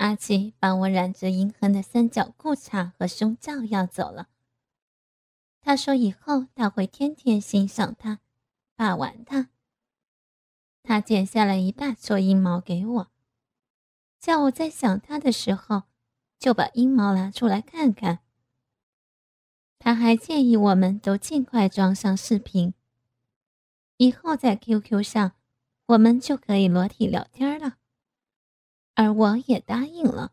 阿奇把我染着银痕的三角裤衩和胸罩要走了。他说以后他会天天欣赏它，把玩它。他剪下了一大撮阴毛给我，叫我在想他的时候，就把阴毛拿出来看看。他还建议我们都尽快装上视频，以后在 QQ 上，我们就可以裸体聊天了。而我也答应了，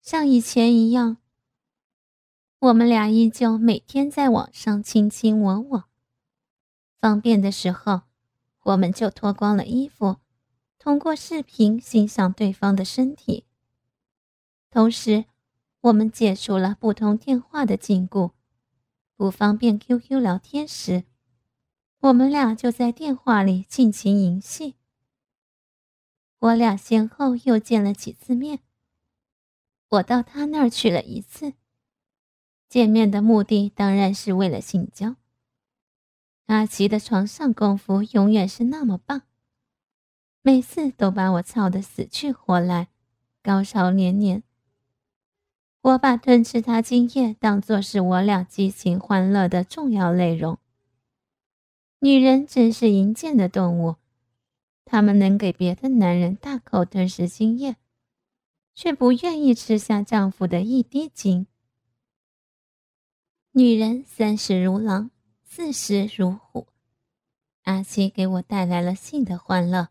像以前一样，我们俩依旧每天在网上卿卿我我。方便的时候，我们就脱光了衣服，通过视频欣赏对方的身体。同时，我们解除了不通电话的禁锢，不方便 QQ 聊天时，我们俩就在电话里尽情淫戏。我俩先后又见了几次面。我到他那儿去了一次，见面的目的当然是为了性交。阿奇的床上功夫永远是那么棒，每次都把我操得死去活来，高潮连连。我把吞吃他精液当作是我俩激情欢乐的重要内容。女人真是淫贱的动物。他们能给别的男人大口吞食精液，却不愿意吃下丈夫的一滴精。女人三十如狼，四十如虎。阿七给我带来了性的欢乐，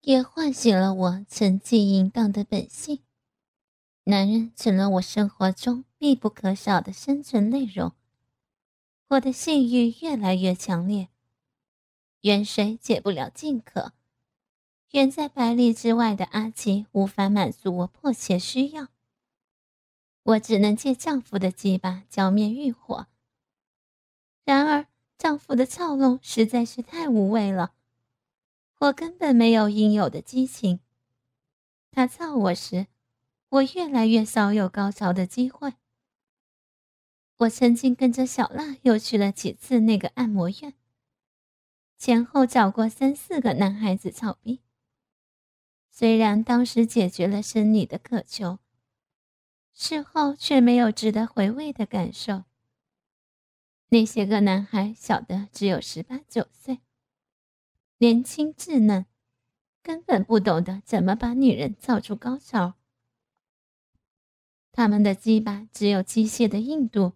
也唤醒了我沉寂淫荡的本性。男人成了我生活中必不可少的生存内容。我的性欲越来越强烈。远水解不了近渴，远在百里之外的阿奇无法满足我迫切需要，我只能借丈夫的鸡巴浇灭欲火。然而，丈夫的操弄实在是太无味了，我根本没有应有的激情。他操我时，我越来越少有高潮的机会。我曾经跟着小辣又去了几次那个按摩院。前后找过三四个男孩子操逼，虽然当时解决了生理的渴求，事后却没有值得回味的感受。那些个男孩小的只有十八九岁，年轻稚嫩，根本不懂得怎么把女人造出高潮。他们的鸡巴只有机械的硬度，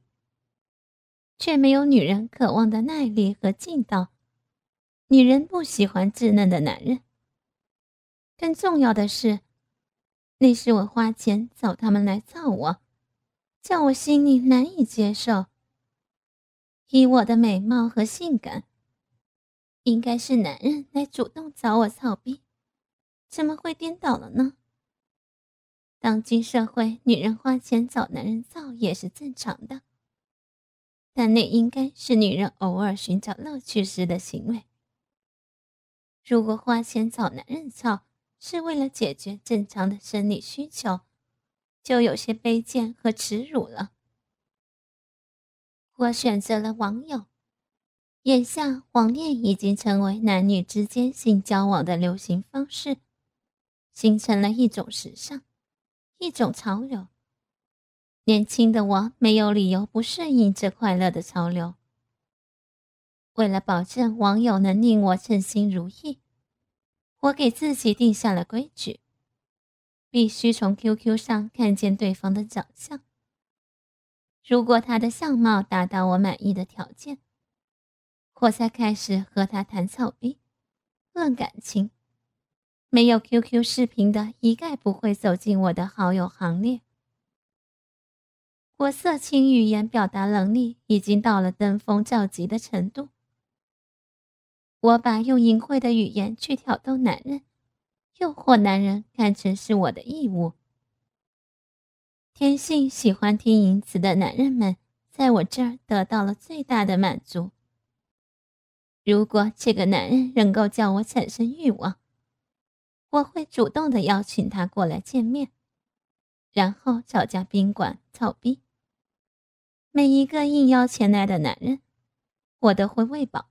却没有女人渴望的耐力和劲道。女人不喜欢稚嫩的男人。更重要的是，那是我花钱找他们来造我，叫我心里难以接受。以我的美貌和性感，应该是男人来主动找我操逼，怎么会颠倒了呢？当今社会，女人花钱找男人造也是正常的，但那应该是女人偶尔寻找乐趣时的行为。如果花钱找男人操是为了解决正常的生理需求，就有些卑贱和耻辱了。我选择了网友，眼下网恋已经成为男女之间性交往的流行方式，形成了一种时尚，一种潮流。年轻的我没有理由不顺应这快乐的潮流。为了保证网友能令我称心如意，我给自己定下了规矩：必须从 QQ 上看见对方的长相。如果他的相貌达到我满意的条件，我才开始和他谈草逼、论感情。没有 QQ 视频的，一概不会走进我的好友行列。我色情语言表达能力已经到了登峰造极的程度。我把用淫秽的语言去挑逗男人、诱惑男人看成是我的义务。天性喜欢听淫词的男人们，在我这儿得到了最大的满足。如果这个男人能够叫我产生欲望，我会主动的邀请他过来见面，然后找家宾馆操逼。每一个应邀前来的男人，我都会喂饱。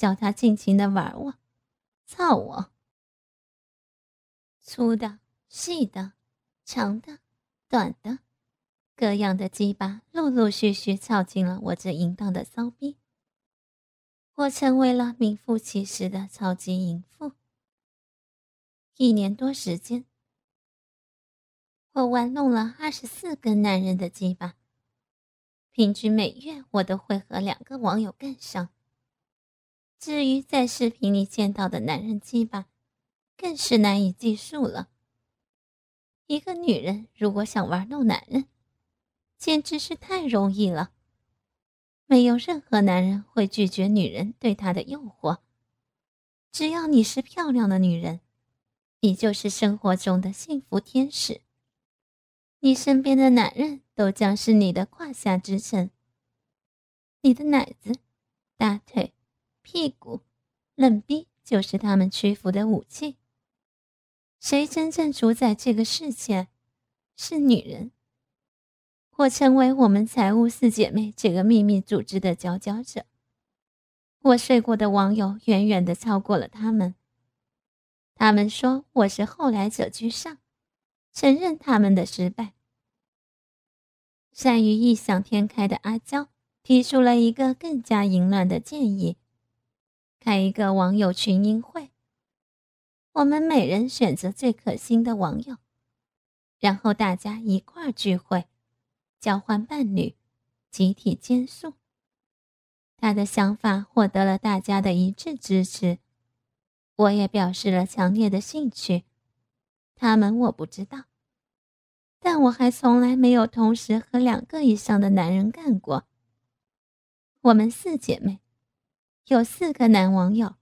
叫他尽情的玩我，操我。粗的、细的、长的、短的，各样的鸡巴陆陆续续操进了我这淫荡的骚逼。我成为了名副其实的超级淫妇。一年多时间，我玩弄了二十四个男人的鸡巴，平均每月我都会和两个网友干上。至于在视频里见到的男人鸡巴，更是难以计数了。一个女人如果想玩弄男人，简直是太容易了。没有任何男人会拒绝女人对他的诱惑。只要你是漂亮的女人，你就是生活中的幸福天使。你身边的男人都将是你的胯下之臣。你的奶子、大腿。屁股，冷逼就是他们屈服的武器。谁真正主宰这个世界？是女人。我成为我们财务四姐妹这个秘密组织的佼佼者。我睡过的网友远远的超过了他们。他们说我是后来者居上，承认他们的失败。善于异想天开的阿娇提出了一个更加淫乱的建议。开一个网友群英会，我们每人选择最可心的网友，然后大家一块儿聚会，交换伴侣，集体监宿。他的想法获得了大家的一致支持，我也表示了强烈的兴趣。他们我不知道，但我还从来没有同时和两个以上的男人干过。我们四姐妹。有四个男网友，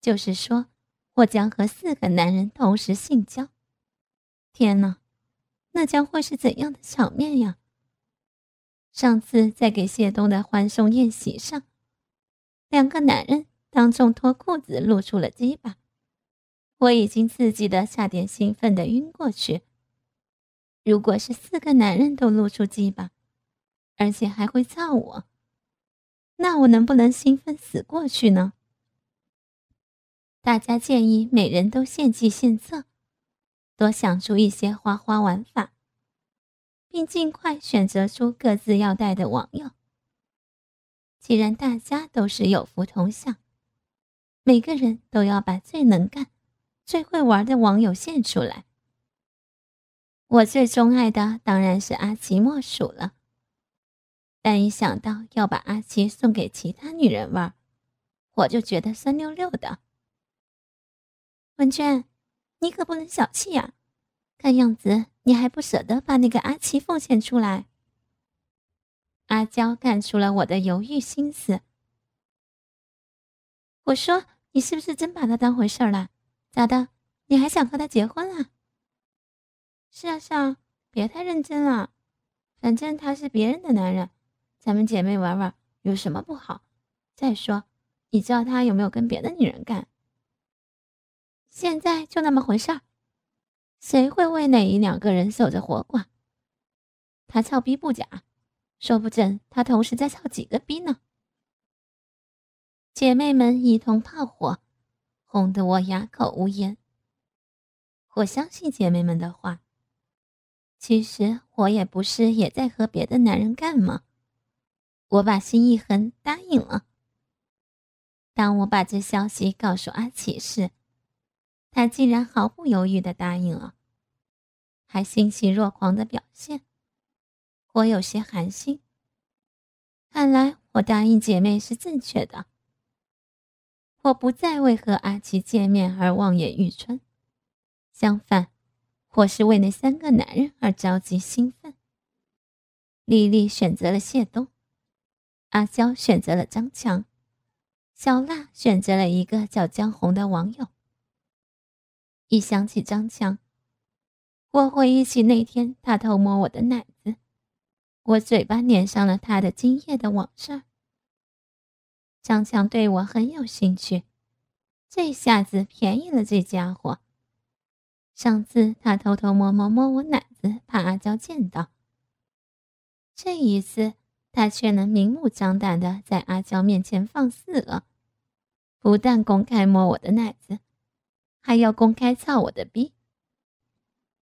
就是说，我将和四个男人同时性交。天哪，那将会是怎样的场面呀！上次在给谢东的欢送宴席上，两个男人当众脱裤子露出了鸡巴，我已经刺激的差点兴奋的晕过去。如果是四个男人都露出鸡巴，而且还会造我。那我能不能兴奋死过去呢？大家建议每人都献计献策，多想出一些花花玩法，并尽快选择出各自要带的网友。既然大家都是有福同享，每个人都要把最能干、最会玩的网友献出来。我最钟爱的当然是阿奇莫属了。但一想到要把阿七送给其他女人玩，我就觉得酸溜溜的。文娟，你可不能小气呀！看样子你还不舍得把那个阿七奉献出来。阿娇看出了我的犹豫心思。我说：“你是不是真把他当回事了？咋的？你还想和他结婚啊？”是啊，是啊，别太认真了。反正他是别人的男人。咱们姐妹玩玩有什么不好？再说，你知道他有没有跟别的女人干？现在就那么回事儿，谁会为哪一两个人守着活寡？他操逼不假，说不准他同时在操几个逼呢。姐妹们一通炮火，轰得我哑口无言。我相信姐妹们的话，其实我也不是也在和别的男人干吗？我把心一横，答应了。当我把这消息告诉阿奇时，他竟然毫不犹豫的答应了，还欣喜若狂的表现。我有些寒心。看来我答应姐妹是正确的。我不再为和阿奇见面而望眼欲穿，相反，我是为那三个男人而着急兴奋。丽丽选择了谢东。阿娇选择了张强，小辣选择了一个叫江红的网友。一想起张强，我回忆起那天他偷摸我的奶子，我嘴巴粘上了他的精液的往事。张强对我很有兴趣，这下子便宜了这家伙。上次他偷偷摸摸摸我奶子，怕阿娇见到。这一次。他却能明目张胆的在阿娇面前放肆了，不但公开摸我的奶子，还要公开操我的逼。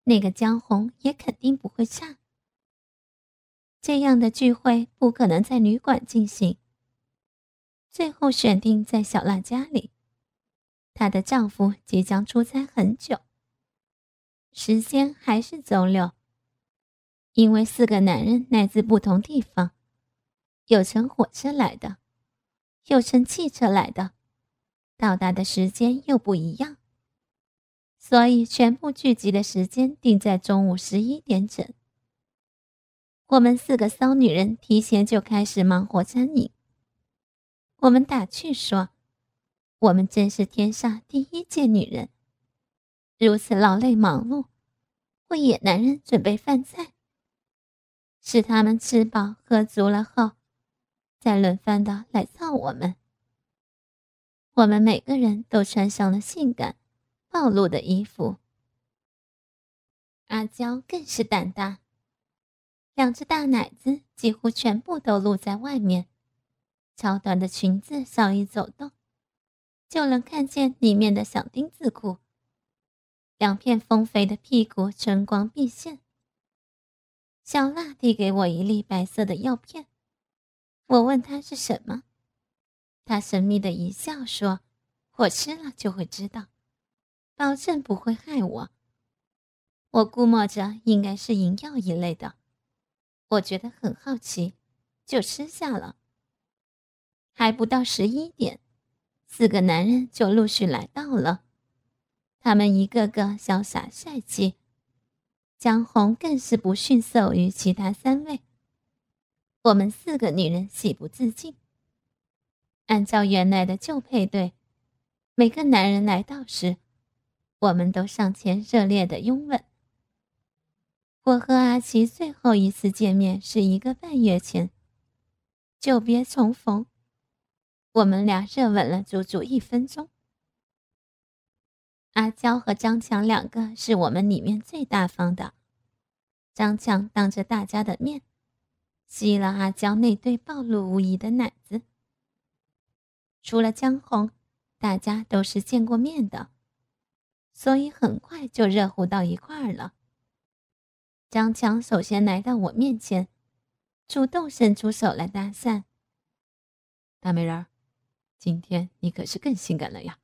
那个江红也肯定不会差。这样的聚会不可能在旅馆进行，最后选定在小娜家里。她的丈夫即将出差很久，时间还是周六。因为四个男人来自不同地方，有乘火车来的，有乘汽车来的，到达的时间又不一样，所以全部聚集的时间定在中午十一点整。我们四个骚女人提前就开始忙活餐饮。我们打趣说：“我们真是天下第一届女人，如此劳累忙碌，为野男人准备饭菜。”使他们吃饱喝足了后，再轮番的来造我们。我们每个人都穿上了性感、暴露的衣服。阿娇更是胆大，两只大奶子几乎全部都露在外面，超短的裙子稍一走动，就能看见里面的小丁字裤。两片丰肥的屁股春光毕现。小娜递给我一粒白色的药片，我问他是什么，他神秘的一笑说：“我吃了就会知道，保证不会害我。”我估摸着应该是银药一类的，我觉得很好奇，就吃下了。还不到十一点，四个男人就陆续来到了，他们一个个潇洒帅气。江红更是不逊色于其他三位。我们四个女人喜不自禁。按照原来的旧配对，每个男人来到时，我们都上前热烈的拥吻。我和阿奇最后一次见面是一个半月前，久别重逢，我们俩热吻了足足一分钟。阿娇和张强两个是我们里面最大方的。张强当着大家的面，吸了阿娇那对暴露无遗的奶子。除了江红，大家都是见过面的，所以很快就热乎到一块儿了。张强首先来到我面前，主动伸出手来搭讪：“大美人儿，今天你可是更性感了呀！”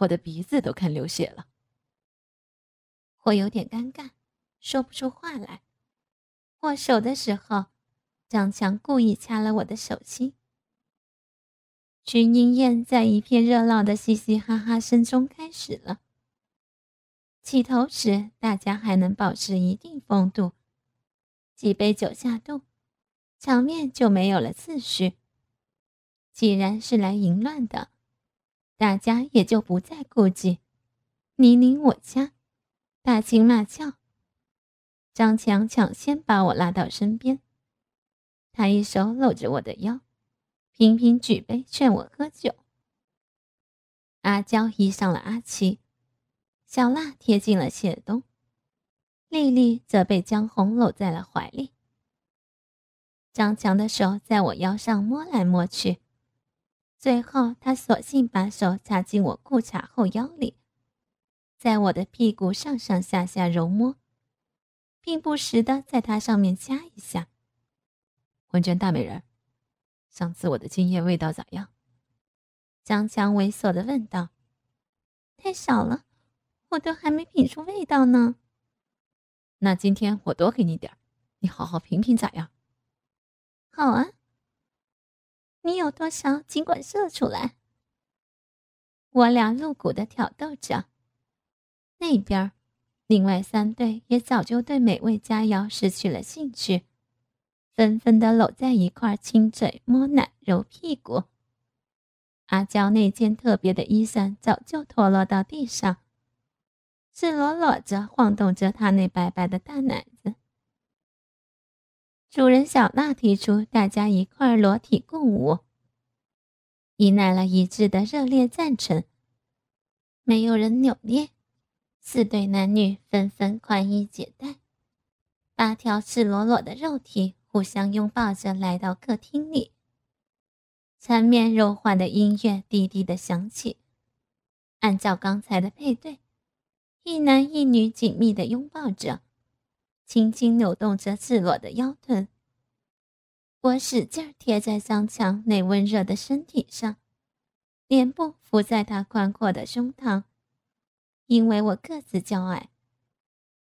我的鼻子都看流血了，我有点尴尬，说不出话来。握手的时候，张强故意掐了我的手心。群英宴在一片热闹的嘻嘻哈哈声中开始了。起头时，大家还能保持一定风度，几杯酒下肚，场面就没有了次序。既然是来淫乱的。大家也就不再顾忌，你拧我掐，打情骂俏。张强抢先把我拉到身边，他一手搂着我的腰，频频举杯劝我喝酒。阿娇依上了阿奇，小娜贴近了谢东，丽丽则被江红搂在了怀里。张强的手在我腰上摸来摸去。最后，他索性把手插进我裤衩后腰里，在我的屁股上上下下揉摸，并不时的在它上面掐一下。文娟大美人，上次我的精液味道咋样？张强猥琐的问道。太少了，我都还没品出味道呢。那今天我多给你点你好好品品咋样？好啊。你有多少，尽管射出来。我俩露骨的挑逗着，那边，另外三对也早就对美味佳肴失去了兴趣，纷纷的搂在一块亲嘴、摸奶、揉屁股。阿娇那件特别的衣衫早就脱落到地上，赤裸裸着晃动着她那白白的大奶子。主人小娜提出，大家一块裸体共舞，引来了一致的热烈赞成。没有人扭捏，四对男女纷纷宽衣解带，八条赤裸裸的肉体互相拥抱着来到客厅里。缠绵柔缓的音乐低低的响起，按照刚才的配对，一男一女紧密的拥抱着，轻轻扭动着赤裸的腰臀。我使劲贴在张强那温热的身体上，脸部伏在他宽阔的胸膛。因为我个子较矮，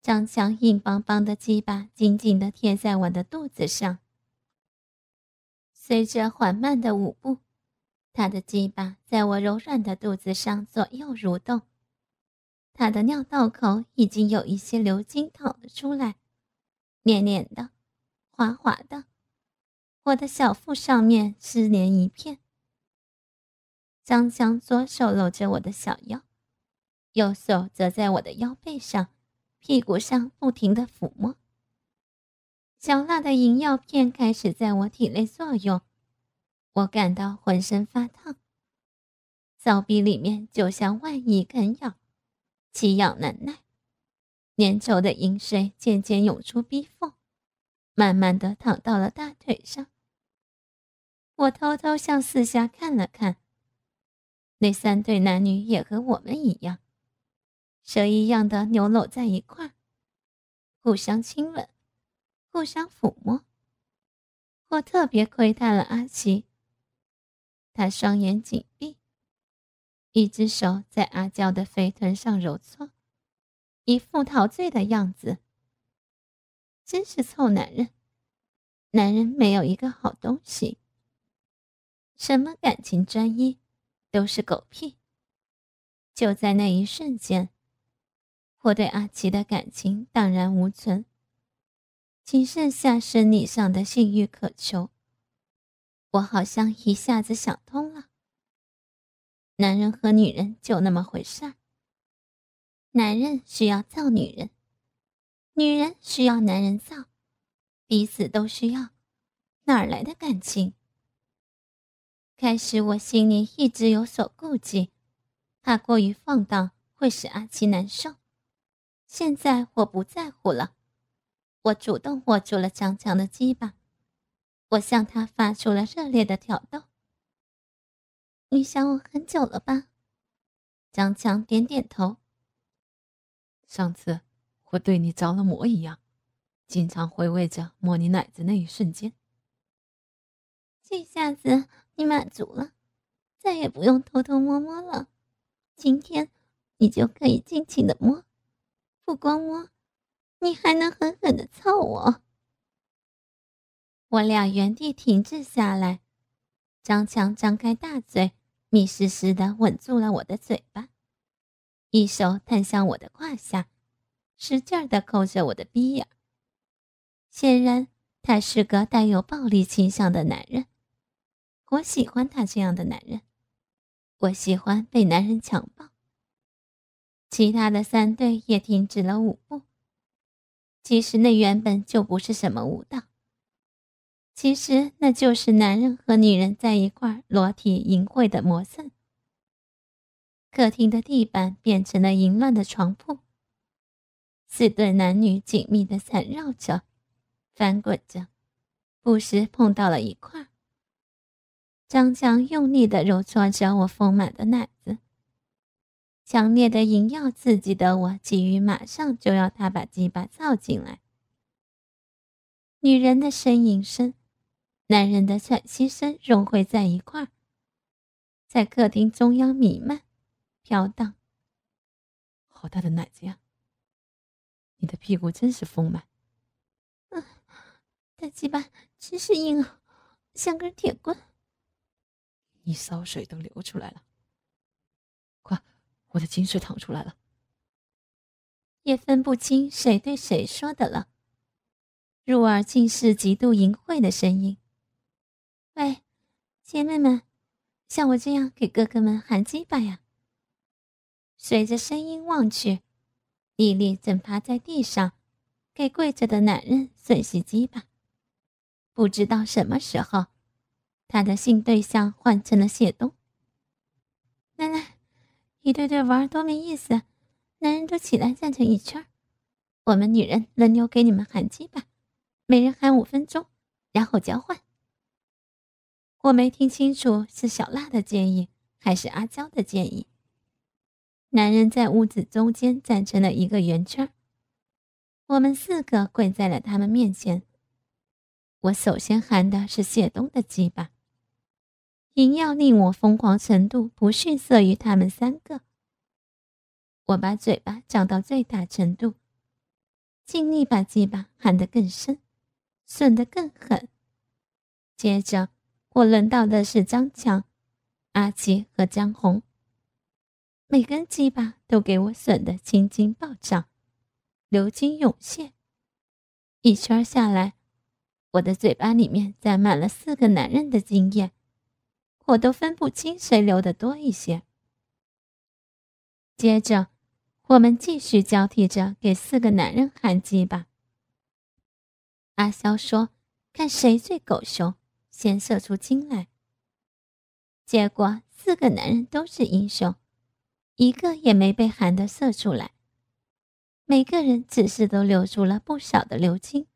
张强硬邦邦的鸡巴紧紧地贴在我的肚子上。随着缓慢的舞步，他的鸡巴在我柔软的肚子上左右蠕动。他的尿道口已经有一些流精淌了出来，黏黏的，滑滑的。我的小腹上面湿黏一片。张强左手搂着我的小腰，右手则在我的腰背上、屁股上不停的抚摸。小辣的银药片开始在我体内作用，我感到浑身发烫，骚逼里面就像万蚁啃咬。奇痒难耐，粘稠的饮水渐渐涌出逼缝，慢慢的淌到了大腿上。我偷偷向四下看了看，那三对男女也和我们一样，蛇一样的扭搂在一块互相亲吻，互相抚摸。我特别窥探了阿奇，他双眼紧闭。一只手在阿娇的肥臀上揉搓，一副陶醉的样子。真是臭男人！男人没有一个好东西。什么感情专一，都是狗屁。就在那一瞬间，我对阿奇的感情荡然无存，仅剩下生理上的性欲渴求。我好像一下子想通了。男人和女人就那么回事儿。男人需要造女人，女人需要男人造，彼此都需要，哪来的感情？开始我心里一直有所顾忌，怕过于放荡会使阿奇难受。现在我不在乎了，我主动握住了张强的鸡巴，我向他发出了热烈的挑逗。你想我很久了吧？张强点点头。上次我对你着了魔一样，经常回味着摸你奶子那一瞬间。这下子你满足了，再也不用偷偷摸摸了。今天你就可以尽情的摸，不光摸，你还能狠狠的操我。我俩原地停滞下来，张强张开大嘴。密实实的吻住了我的嘴巴，一手探向我的胯下，使劲的抠着我的鼻眼。显然，他是个带有暴力倾向的男人。我喜欢他这样的男人，我喜欢被男人强暴。其他的三队也停止了舞步。其实那原本就不是什么舞蹈。其实那就是男人和女人在一块裸体淫秽的魔蹭。客厅的地板变成了淫乱的床铺，四对男女紧密的缠绕着，翻滚着，不时碰到了一块。张强用力的揉搓着我丰满的奶，强烈的淫药刺激的我急于马上就要他把鸡巴造进来。女人的呻吟声。男人的喘息声融汇在一块儿，在客厅中央弥漫、飘荡。好大的奶子呀！你的屁股真是丰满。嗯，大鸡巴真是硬啊，像根铁棍。你骚水都流出来了，快，我的精水淌出来了。也分不清谁对谁说的了，入耳竟是极度淫秽的声音。喂，姐妹们，像我这样给哥哥们喊鸡巴呀！随着声音望去，丽丽正趴在地上，给跪着的男人吮吸鸡巴。不知道什么时候，她的性对象换成了谢东。奶奶，一对对玩多没意思，男人都起来站成一圈我们女人轮流给你们喊鸡吧，每人喊五分钟，然后交换。我没听清楚是小辣的建议还是阿娇的建议。男人在屋子中间站成了一个圆圈。我们四个跪在了他们面前。我首先喊的是谢东的鸡巴，淫要令我疯狂程度不逊色于他们三个。我把嘴巴张到最大程度，尽力把鸡巴含得更深，损得更狠。接着，我轮到的是张强、阿奇和江红，每根鸡巴都给我损得青筋暴涨。流金涌现，一圈下来，我的嘴巴里面沾满了四个男人的精液，我都分不清谁流的多一些。接着，我们继续交替着给四个男人喊鸡吧。阿肖说：“看谁最狗熊，先射出精来。”结果四个男人都是英雄，一个也没被喊的射出来。每个人只是都留出了不少的流精。